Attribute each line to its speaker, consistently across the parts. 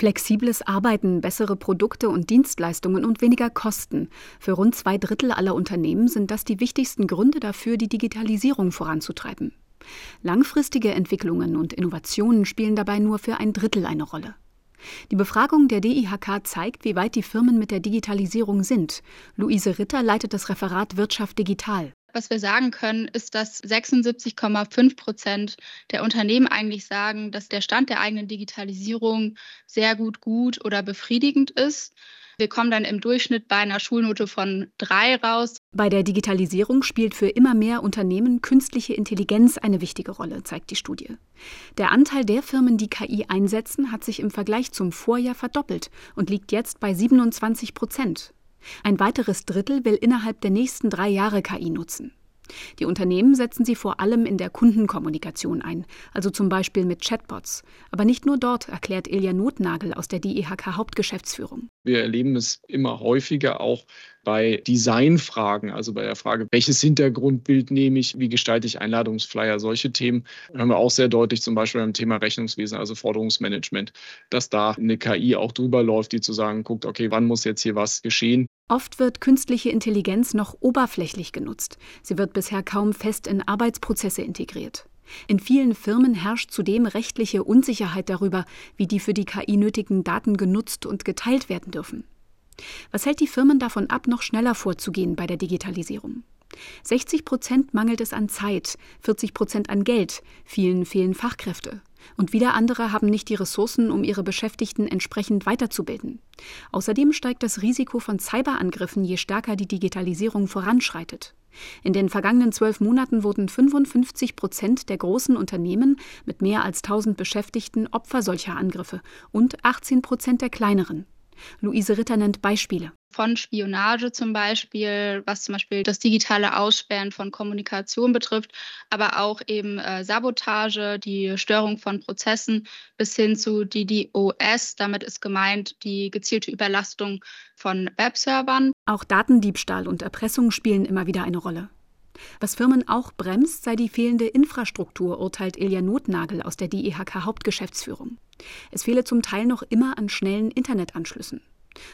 Speaker 1: Flexibles Arbeiten, bessere Produkte und Dienstleistungen und weniger Kosten. Für rund zwei Drittel aller Unternehmen sind das die wichtigsten Gründe dafür, die Digitalisierung voranzutreiben. Langfristige Entwicklungen und Innovationen spielen dabei nur für ein Drittel eine Rolle. Die Befragung der DIHK zeigt, wie weit die Firmen mit der Digitalisierung sind. Luise Ritter leitet das Referat Wirtschaft Digital.
Speaker 2: Was wir sagen können, ist, dass 76,5 Prozent der Unternehmen eigentlich sagen, dass der Stand der eigenen Digitalisierung sehr gut, gut oder befriedigend ist. Wir kommen dann im Durchschnitt bei einer Schulnote von drei raus.
Speaker 1: Bei der Digitalisierung spielt für immer mehr Unternehmen künstliche Intelligenz eine wichtige Rolle, zeigt die Studie. Der Anteil der Firmen, die KI einsetzen, hat sich im Vergleich zum Vorjahr verdoppelt und liegt jetzt bei 27 Prozent. Ein weiteres Drittel will innerhalb der nächsten drei Jahre KI nutzen. Die Unternehmen setzen sie vor allem in der Kundenkommunikation ein, also zum Beispiel mit Chatbots. Aber nicht nur dort, erklärt Ilja Notnagel aus der DIHK Hauptgeschäftsführung.
Speaker 3: Wir erleben es immer häufiger auch bei Designfragen, also bei der Frage, welches Hintergrundbild nehme ich, wie gestalte ich Einladungsflyer, solche Themen hören wir auch sehr deutlich, zum Beispiel beim Thema Rechnungswesen, also Forderungsmanagement, dass da eine KI auch drüber läuft, die zu sagen guckt, okay, wann muss jetzt hier was geschehen.
Speaker 1: Oft wird künstliche Intelligenz noch oberflächlich genutzt. Sie wird bisher kaum fest in Arbeitsprozesse integriert. In vielen Firmen herrscht zudem rechtliche Unsicherheit darüber, wie die für die KI nötigen Daten genutzt und geteilt werden dürfen. Was hält die Firmen davon ab, noch schneller vorzugehen bei der Digitalisierung? 60 Prozent mangelt es an Zeit, 40 Prozent an Geld, vielen fehlen Fachkräfte. Und wieder andere haben nicht die Ressourcen, um ihre Beschäftigten entsprechend weiterzubilden. Außerdem steigt das Risiko von Cyberangriffen, je stärker die Digitalisierung voranschreitet. In den vergangenen zwölf Monaten wurden 55 Prozent der großen Unternehmen mit mehr als 1000 Beschäftigten Opfer solcher Angriffe und 18 Prozent der kleineren. Luise Ritter nennt Beispiele.
Speaker 2: Von Spionage zum Beispiel, was zum Beispiel das digitale Aussperren von Kommunikation betrifft, aber auch eben äh, Sabotage, die Störung von Prozessen bis hin zu DDoS. Damit ist gemeint die gezielte Überlastung von Webservern.
Speaker 1: Auch Datendiebstahl und Erpressung spielen immer wieder eine Rolle. Was Firmen auch bremst, sei die fehlende Infrastruktur, urteilt Ilja Notnagel aus der DIHK Hauptgeschäftsführung. Es fehle zum Teil noch immer an schnellen Internetanschlüssen.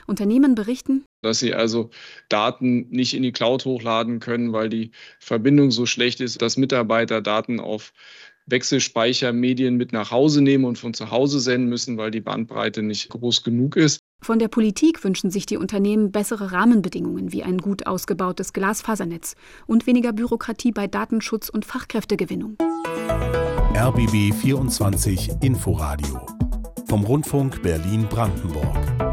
Speaker 1: Unternehmen berichten,
Speaker 3: dass sie also Daten nicht in die Cloud hochladen können, weil die Verbindung so schlecht ist, dass Mitarbeiter Daten auf Wechselspeichermedien mit nach Hause nehmen und von zu Hause senden müssen, weil die Bandbreite nicht groß genug ist.
Speaker 1: Von der Politik wünschen sich die Unternehmen bessere Rahmenbedingungen wie ein gut ausgebautes Glasfasernetz und weniger Bürokratie bei Datenschutz und Fachkräftegewinnung.
Speaker 4: RBB 24 Inforadio vom Rundfunk Berlin-Brandenburg.